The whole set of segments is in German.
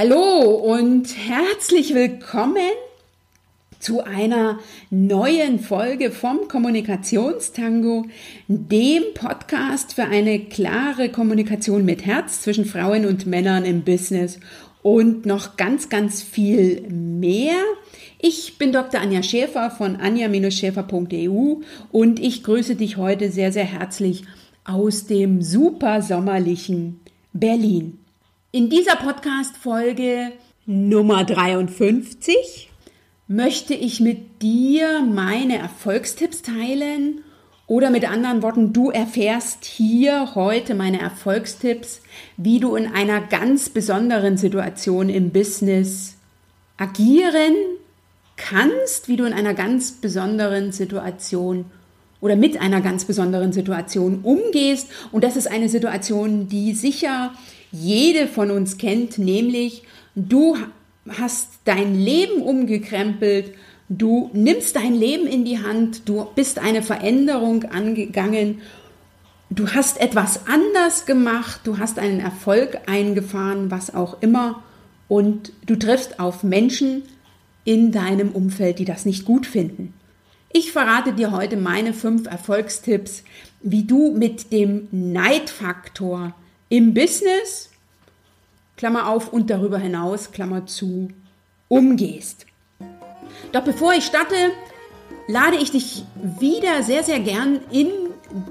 Hallo und herzlich willkommen zu einer neuen Folge vom Kommunikationstango, dem Podcast für eine klare Kommunikation mit Herz zwischen Frauen und Männern im Business und noch ganz, ganz viel mehr. Ich bin Dr. Anja Schäfer von anja-schäfer.eu und ich grüße dich heute sehr, sehr herzlich aus dem super sommerlichen Berlin. In dieser Podcast-Folge Nummer 53 möchte ich mit dir meine Erfolgstipps teilen oder mit anderen Worten, du erfährst hier heute meine Erfolgstipps, wie du in einer ganz besonderen Situation im Business agieren kannst, wie du in einer ganz besonderen Situation oder mit einer ganz besonderen Situation umgehst. Und das ist eine Situation, die sicher jede von uns kennt, nämlich du hast dein Leben umgekrempelt, du nimmst dein Leben in die Hand, du bist eine Veränderung angegangen, du hast etwas anders gemacht, du hast einen Erfolg eingefahren, was auch immer, und du triffst auf Menschen in deinem Umfeld, die das nicht gut finden. Ich verrate dir heute meine fünf Erfolgstipps, wie du mit dem Neidfaktor im Business, Klammer auf und darüber hinaus, Klammer zu, umgehst. Doch bevor ich starte, lade ich dich wieder sehr, sehr gern in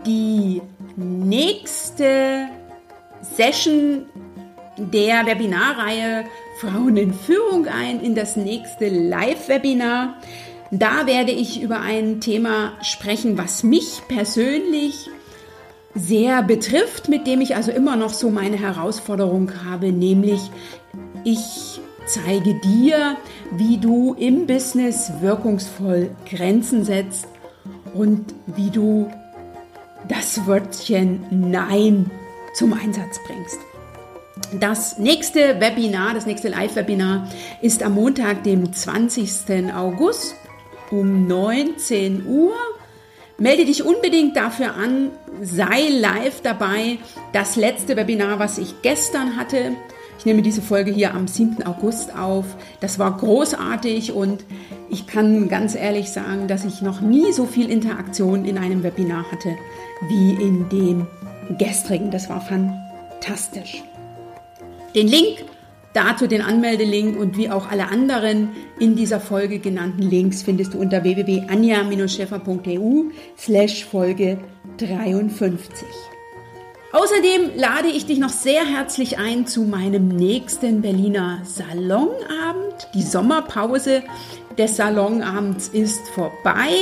die nächste Session der Webinarreihe Frauen in Führung ein, in das nächste Live-Webinar. Da werde ich über ein Thema sprechen, was mich persönlich sehr betrifft, mit dem ich also immer noch so meine Herausforderung habe, nämlich ich zeige dir, wie du im Business wirkungsvoll Grenzen setzt und wie du das Wörtchen Nein zum Einsatz bringst. Das nächste Webinar, das nächste Live-Webinar ist am Montag, dem 20. August um 19 Uhr Melde dich unbedingt dafür an, sei live dabei. Das letzte Webinar, was ich gestern hatte, ich nehme diese Folge hier am 7. August auf. Das war großartig und ich kann ganz ehrlich sagen, dass ich noch nie so viel Interaktion in einem Webinar hatte wie in dem gestrigen. Das war fantastisch. Den Link Dazu den Anmeldelink und wie auch alle anderen in dieser Folge genannten Links findest du unter www.anja-scheffer.eu slash Folge 53. Außerdem lade ich dich noch sehr herzlich ein zu meinem nächsten Berliner Salonabend. Die Sommerpause des Salonabends ist vorbei.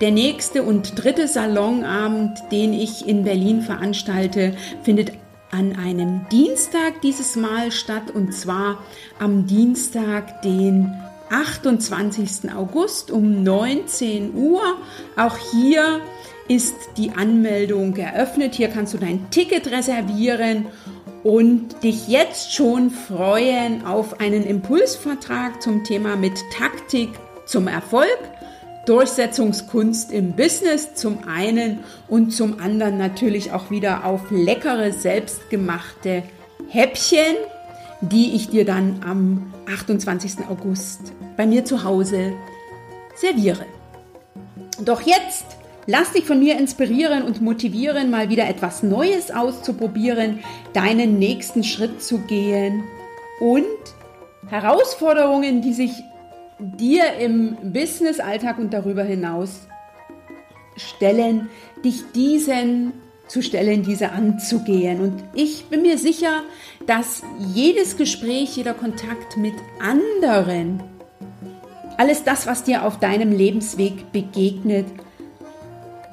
Der nächste und dritte Salonabend, den ich in Berlin veranstalte, findet an einem Dienstag dieses Mal statt und zwar am Dienstag, den 28. August um 19 Uhr. Auch hier ist die Anmeldung eröffnet. Hier kannst du dein Ticket reservieren und dich jetzt schon freuen auf einen Impulsvertrag zum Thema mit Taktik zum Erfolg. Durchsetzungskunst im Business zum einen und zum anderen natürlich auch wieder auf leckere, selbstgemachte Häppchen, die ich dir dann am 28. August bei mir zu Hause serviere. Doch jetzt lass dich von mir inspirieren und motivieren, mal wieder etwas Neues auszuprobieren, deinen nächsten Schritt zu gehen und Herausforderungen, die sich dir im Business-Alltag und darüber hinaus stellen, dich diesen zu stellen, diese anzugehen. Und ich bin mir sicher, dass jedes Gespräch, jeder Kontakt mit anderen, alles das, was dir auf deinem Lebensweg begegnet,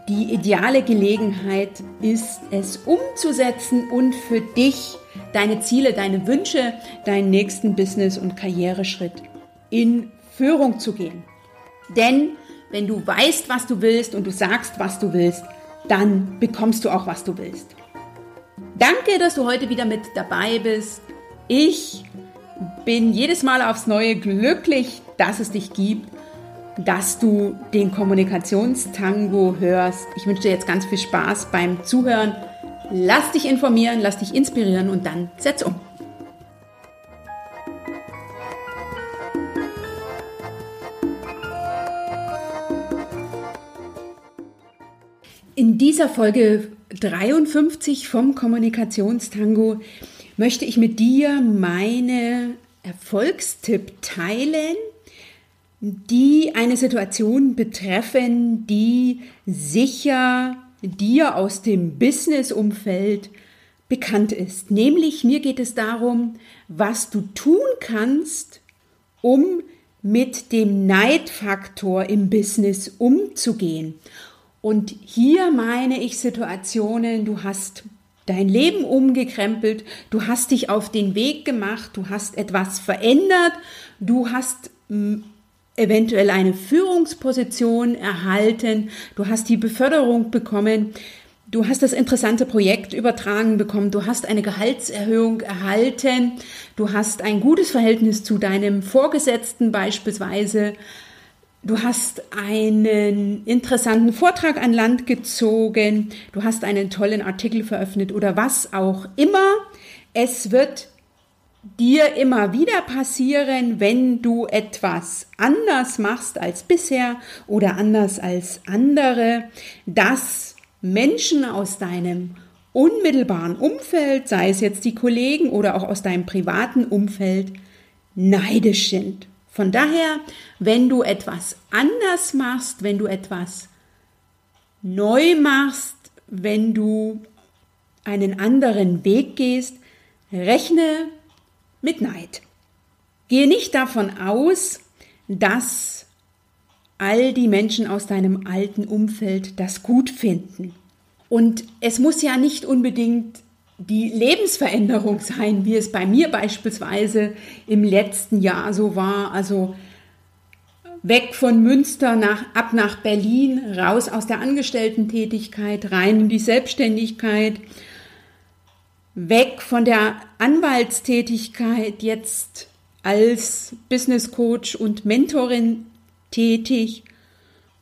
die ideale Gelegenheit ist, es umzusetzen und für dich deine Ziele, deine Wünsche, deinen nächsten Business- und Karriereschritt in Führung zu gehen. Denn wenn du weißt, was du willst und du sagst, was du willst, dann bekommst du auch, was du willst. Danke, dass du heute wieder mit dabei bist. Ich bin jedes Mal aufs Neue glücklich, dass es dich gibt, dass du den Kommunikationstango hörst. Ich wünsche dir jetzt ganz viel Spaß beim Zuhören. Lass dich informieren, lass dich inspirieren und dann setz um. Dieser Folge 53 vom Kommunikationstango möchte ich mit dir meine Erfolgstipp teilen, die eine Situation betreffen, die sicher dir aus dem Business-Umfeld bekannt ist. Nämlich mir geht es darum, was du tun kannst, um mit dem Neidfaktor im Business umzugehen. Und hier meine ich Situationen, du hast dein Leben umgekrempelt, du hast dich auf den Weg gemacht, du hast etwas verändert, du hast hm, eventuell eine Führungsposition erhalten, du hast die Beförderung bekommen, du hast das interessante Projekt übertragen bekommen, du hast eine Gehaltserhöhung erhalten, du hast ein gutes Verhältnis zu deinem Vorgesetzten beispielsweise, Du hast einen interessanten Vortrag an Land gezogen, du hast einen tollen Artikel veröffentlicht oder was auch immer. Es wird dir immer wieder passieren, wenn du etwas anders machst als bisher oder anders als andere, dass Menschen aus deinem unmittelbaren Umfeld, sei es jetzt die Kollegen oder auch aus deinem privaten Umfeld, neidisch sind. Von daher, wenn du etwas anders machst, wenn du etwas neu machst, wenn du einen anderen Weg gehst, rechne mit Neid. Gehe nicht davon aus, dass all die Menschen aus deinem alten Umfeld das gut finden. Und es muss ja nicht unbedingt die Lebensveränderung sein, wie es bei mir beispielsweise im letzten Jahr so war. Also weg von Münster nach, ab nach Berlin, raus aus der Angestellten-Tätigkeit, rein in die Selbstständigkeit, weg von der Anwaltstätigkeit, jetzt als Business Coach und Mentorin tätig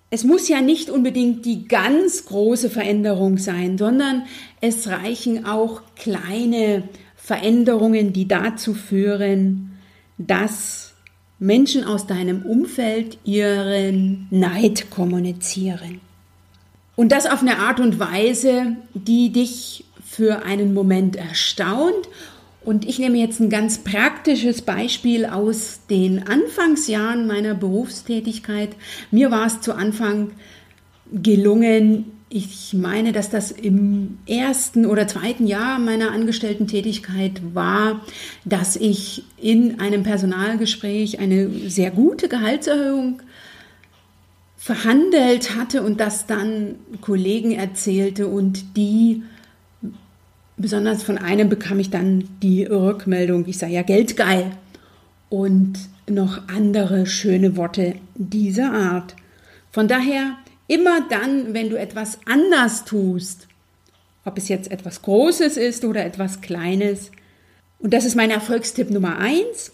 es muss ja nicht unbedingt die ganz große Veränderung sein, sondern es reichen auch kleine Veränderungen, die dazu führen, dass Menschen aus deinem Umfeld ihren Neid kommunizieren. Und das auf eine Art und Weise, die dich für einen Moment erstaunt und ich nehme jetzt ein ganz praktisches Beispiel aus den Anfangsjahren meiner Berufstätigkeit. Mir war es zu Anfang gelungen, ich meine, dass das im ersten oder zweiten Jahr meiner Angestellten-Tätigkeit war, dass ich in einem Personalgespräch eine sehr gute Gehaltserhöhung verhandelt hatte und das dann Kollegen erzählte und die besonders von einem bekam ich dann die Rückmeldung, ich sei ja geldgeil und noch andere schöne Worte dieser Art. Von daher, immer dann, wenn du etwas anders tust, ob es jetzt etwas Großes ist oder etwas Kleines, und das ist mein Erfolgstipp Nummer eins,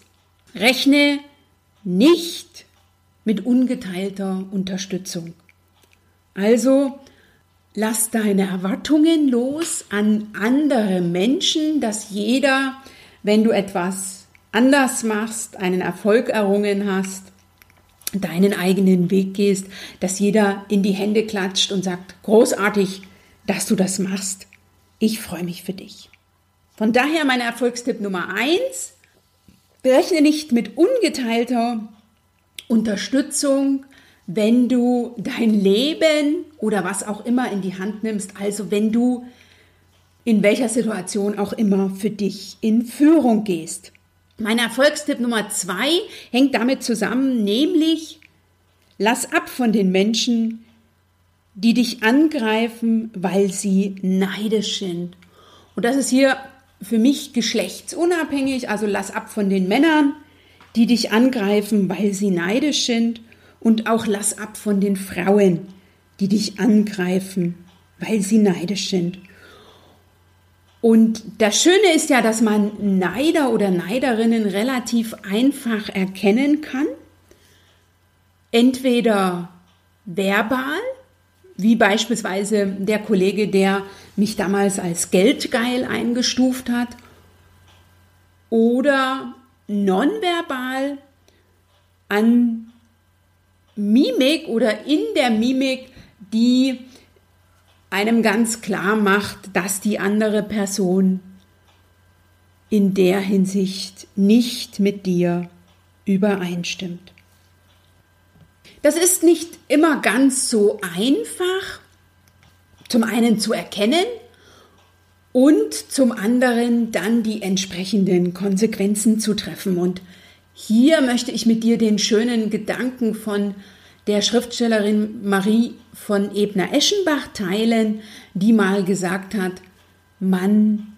rechne nicht mit ungeteilter Unterstützung. Also Lass deine Erwartungen los an andere Menschen, dass jeder, wenn du etwas anders machst, einen Erfolg errungen hast, deinen eigenen Weg gehst, dass jeder in die Hände klatscht und sagt, großartig, dass du das machst. Ich freue mich für dich. Von daher mein Erfolgstipp Nummer eins: Berechne nicht mit ungeteilter Unterstützung, wenn du dein Leben oder was auch immer in die Hand nimmst, also wenn du in welcher Situation auch immer für dich in Führung gehst. Mein Erfolgstipp Nummer zwei hängt damit zusammen, nämlich lass ab von den Menschen, die dich angreifen, weil sie neidisch sind. Und das ist hier für mich geschlechtsunabhängig, also lass ab von den Männern, die dich angreifen, weil sie neidisch sind und auch lass ab von den Frauen, die dich angreifen, weil sie neidisch sind. Und das Schöne ist ja, dass man Neider oder Neiderinnen relativ einfach erkennen kann. Entweder verbal, wie beispielsweise der Kollege, der mich damals als geldgeil eingestuft hat, oder nonverbal an Mimik oder in der Mimik, die einem ganz klar macht, dass die andere Person in der Hinsicht nicht mit dir übereinstimmt. Das ist nicht immer ganz so einfach, zum einen zu erkennen und zum anderen dann die entsprechenden Konsequenzen zu treffen. Und hier möchte ich mit dir den schönen Gedanken von der Schriftstellerin Marie von Ebner-Eschenbach teilen, die mal gesagt hat, man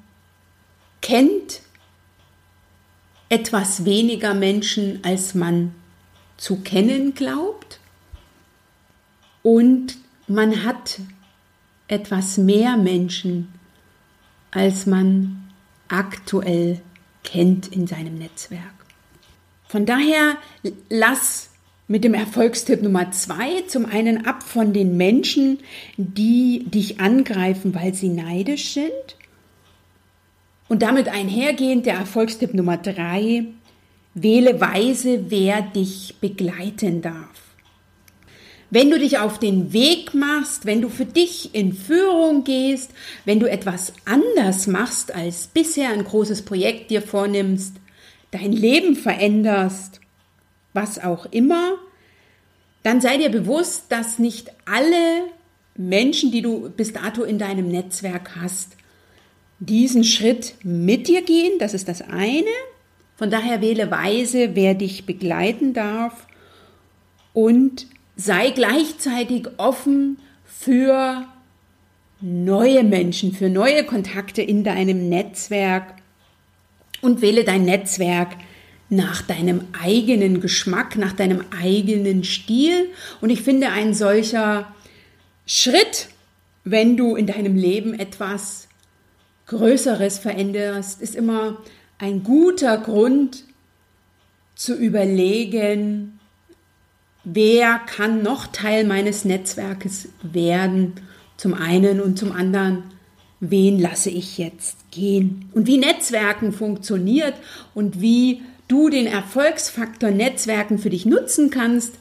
kennt etwas weniger Menschen, als man zu kennen glaubt und man hat etwas mehr Menschen, als man aktuell kennt in seinem Netzwerk. Von daher lass mit dem Erfolgstipp Nummer zwei zum einen ab von den Menschen, die dich angreifen, weil sie neidisch sind. Und damit einhergehend der Erfolgstipp Nummer drei, wähle weise, wer dich begleiten darf. Wenn du dich auf den Weg machst, wenn du für dich in Führung gehst, wenn du etwas anders machst als bisher ein großes Projekt dir vornimmst, dein Leben veränderst, was auch immer, dann sei dir bewusst, dass nicht alle Menschen, die du bis dato in deinem Netzwerk hast, diesen Schritt mit dir gehen. Das ist das eine. Von daher wähle weise, wer dich begleiten darf und sei gleichzeitig offen für neue Menschen, für neue Kontakte in deinem Netzwerk und wähle dein Netzwerk nach deinem eigenen Geschmack, nach deinem eigenen Stil. Und ich finde, ein solcher Schritt, wenn du in deinem Leben etwas Größeres veränderst, ist immer ein guter Grund zu überlegen, wer kann noch Teil meines Netzwerkes werden, zum einen und zum anderen, wen lasse ich jetzt gehen. Und wie Netzwerken funktioniert und wie du den Erfolgsfaktor Netzwerken für dich nutzen kannst,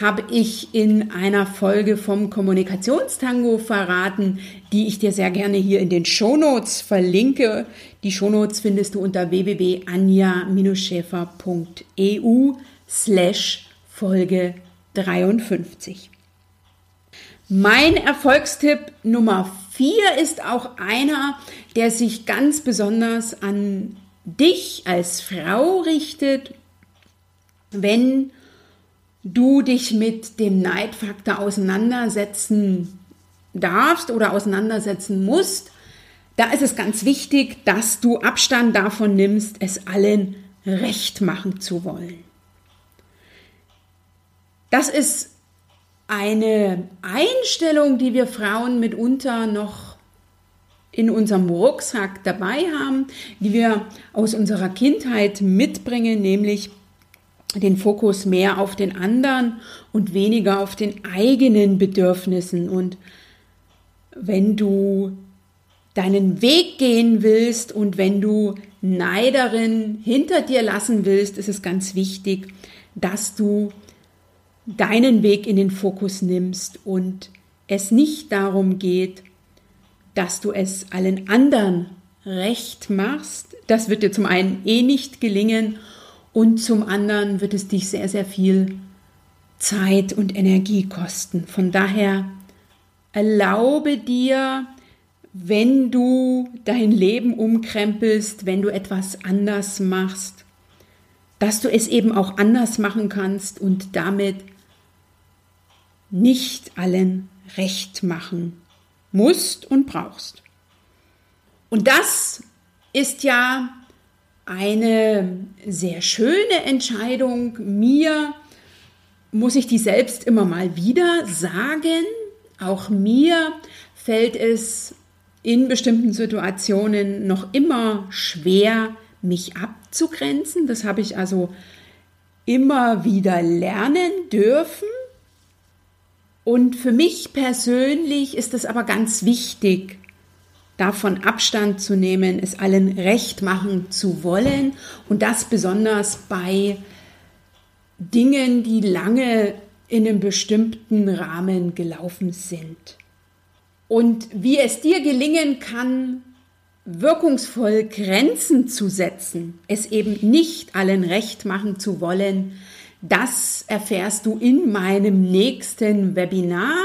habe ich in einer Folge vom Kommunikationstango verraten, die ich dir sehr gerne hier in den Shownotes verlinke. Die Shownotes findest du unter www.anja-schäfer.eu slash Folge 53. Mein Erfolgstipp Nummer 4 ist auch einer, der sich ganz besonders an dich als Frau richtet, wenn du dich mit dem Neidfaktor auseinandersetzen darfst oder auseinandersetzen musst, da ist es ganz wichtig, dass du Abstand davon nimmst, es allen recht machen zu wollen. Das ist eine Einstellung, die wir Frauen mitunter noch in unserem Rucksack dabei haben, die wir aus unserer Kindheit mitbringen, nämlich den Fokus mehr auf den anderen und weniger auf den eigenen Bedürfnissen. Und wenn du deinen Weg gehen willst und wenn du Neiderin hinter dir lassen willst, ist es ganz wichtig, dass du deinen Weg in den Fokus nimmst und es nicht darum geht, dass du es allen anderen recht machst. Das wird dir zum einen eh nicht gelingen und zum anderen wird es dich sehr, sehr viel Zeit und Energie kosten. Von daher erlaube dir, wenn du dein Leben umkrempelst, wenn du etwas anders machst, dass du es eben auch anders machen kannst und damit nicht allen recht machen musst und brauchst. Und das ist ja eine sehr schöne Entscheidung. Mir muss ich die selbst immer mal wieder sagen. Auch mir fällt es in bestimmten Situationen noch immer schwer, mich abzugrenzen. Das habe ich also immer wieder lernen dürfen. Und für mich persönlich ist es aber ganz wichtig, davon Abstand zu nehmen, es allen recht machen zu wollen und das besonders bei Dingen, die lange in einem bestimmten Rahmen gelaufen sind. und wie es dir gelingen kann, wirkungsvoll Grenzen zu setzen, es eben nicht allen recht machen zu wollen, das erfährst du in meinem nächsten Webinar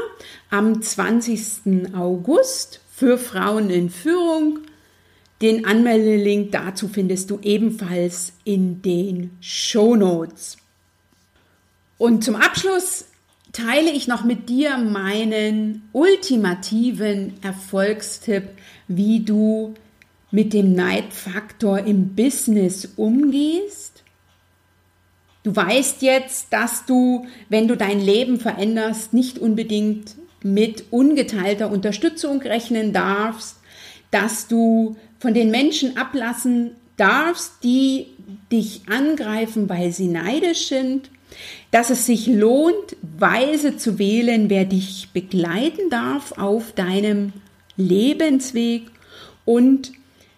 am 20. August für Frauen in Führung. Den Anmeldelink dazu findest du ebenfalls in den Show Notes. Und zum Abschluss teile ich noch mit dir meinen ultimativen Erfolgstipp, wie du mit dem Neidfaktor im Business umgehst. Du weißt jetzt, dass du, wenn du dein Leben veränderst, nicht unbedingt mit ungeteilter Unterstützung rechnen darfst, dass du von den Menschen ablassen darfst, die dich angreifen, weil sie neidisch sind, dass es sich lohnt, weise zu wählen, wer dich begleiten darf auf deinem Lebensweg und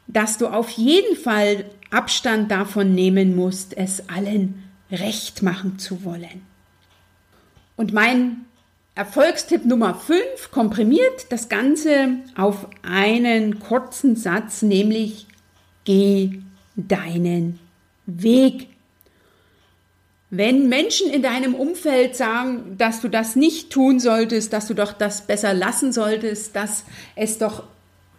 dass du auf jeden Fall Abstand davon nehmen musst, es allen recht machen zu wollen. Und mein Erfolgstipp Nummer 5 komprimiert das Ganze auf einen kurzen Satz, nämlich geh deinen Weg. Wenn Menschen in deinem Umfeld sagen, dass du das nicht tun solltest, dass du doch das besser lassen solltest, dass es doch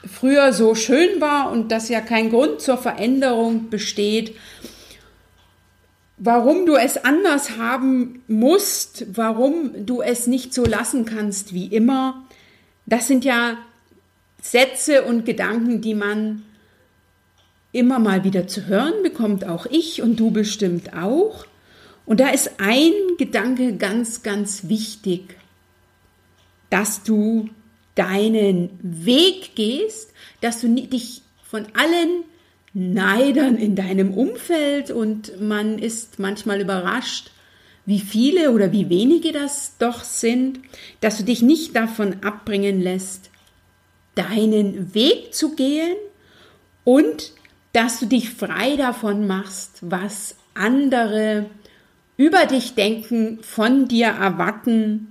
früher so schön war und dass ja kein Grund zur Veränderung besteht, warum du es anders haben musst, warum du es nicht so lassen kannst wie immer, das sind ja Sätze und Gedanken, die man immer mal wieder zu hören bekommt, auch ich und du bestimmt auch. Und da ist ein Gedanke ganz, ganz wichtig, dass du deinen Weg gehst, dass du dich von allen Neidern in deinem Umfeld und man ist manchmal überrascht, wie viele oder wie wenige das doch sind, dass du dich nicht davon abbringen lässt, deinen Weg zu gehen und dass du dich frei davon machst, was andere über dich denken, von dir erwarten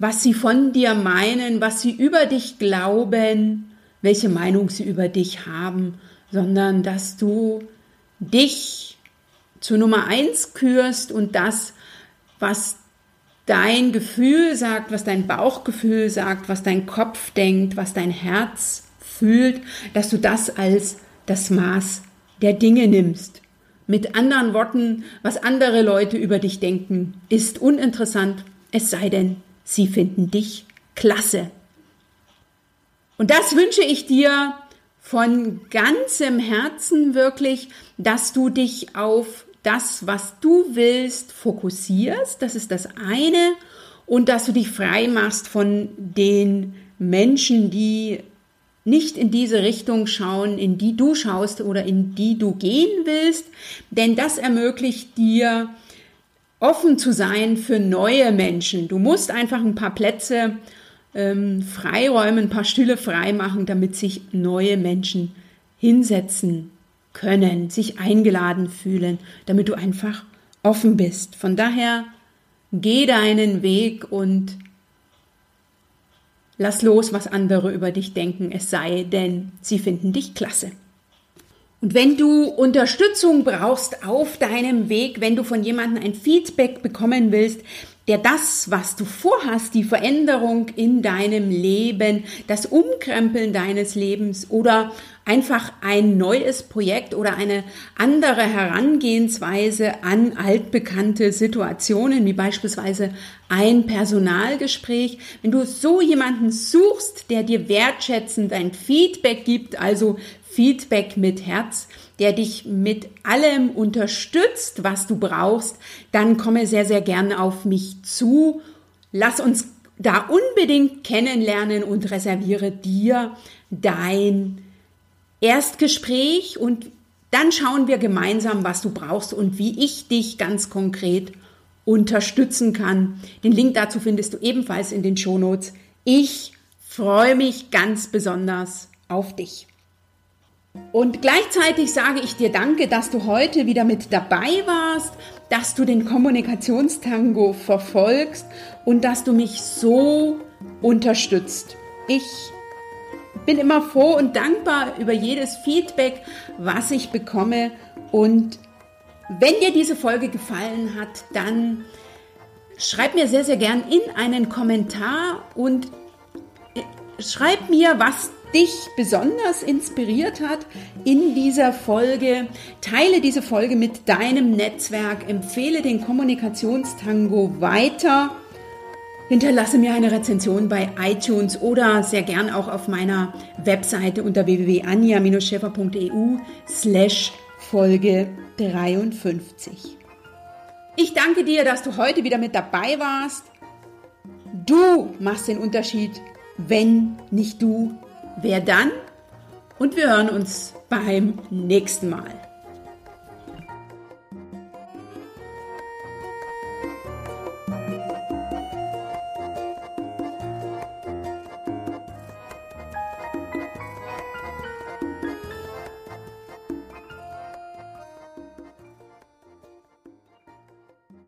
was sie von dir meinen, was sie über dich glauben, welche Meinung sie über dich haben, sondern dass du dich zu Nummer eins kürst und das, was dein Gefühl sagt, was dein Bauchgefühl sagt, was dein Kopf denkt, was dein Herz fühlt, dass du das als das Maß der Dinge nimmst. Mit anderen Worten, was andere Leute über dich denken, ist uninteressant, es sei denn, Sie finden dich klasse. Und das wünsche ich dir von ganzem Herzen wirklich, dass du dich auf das, was du willst, fokussierst. Das ist das eine. Und dass du dich frei machst von den Menschen, die nicht in diese Richtung schauen, in die du schaust oder in die du gehen willst. Denn das ermöglicht dir, offen zu sein für neue Menschen. Du musst einfach ein paar Plätze ähm, freiräumen, ein paar Stühle freimachen, damit sich neue Menschen hinsetzen können, sich eingeladen fühlen, damit du einfach offen bist. Von daher geh deinen Weg und lass los, was andere über dich denken, es sei denn, sie finden dich klasse. Und wenn du Unterstützung brauchst auf deinem Weg, wenn du von jemandem ein Feedback bekommen willst, der das, was du vorhast, die Veränderung in deinem Leben, das Umkrempeln deines Lebens oder einfach ein neues Projekt oder eine andere Herangehensweise an altbekannte Situationen, wie beispielsweise ein Personalgespräch. Wenn du so jemanden suchst, der dir wertschätzend ein Feedback gibt, also Feedback mit Herz, der dich mit allem unterstützt, was du brauchst, dann komme sehr, sehr gerne auf mich zu. Lass uns da unbedingt kennenlernen und reserviere dir dein Erstgespräch und dann schauen wir gemeinsam, was du brauchst und wie ich dich ganz konkret unterstützen kann. Den Link dazu findest du ebenfalls in den Shownotes. Ich freue mich ganz besonders auf dich. Und gleichzeitig sage ich dir danke, dass du heute wieder mit dabei warst, dass du den Kommunikationstango verfolgst und dass du mich so unterstützt. Ich bin immer froh und dankbar über jedes Feedback, was ich bekomme. Und wenn dir diese Folge gefallen hat, dann schreib mir sehr, sehr gern in einen Kommentar und schreib mir, was dich besonders inspiriert hat in dieser Folge. Teile diese Folge mit deinem Netzwerk, empfehle den Kommunikationstango weiter. Hinterlasse mir eine Rezension bei iTunes oder sehr gern auch auf meiner Webseite unter www.anja-scheffer.eu slash Folge 53. Ich danke dir, dass du heute wieder mit dabei warst. Du machst den Unterschied. Wenn nicht du, wer dann? Und wir hören uns beim nächsten Mal.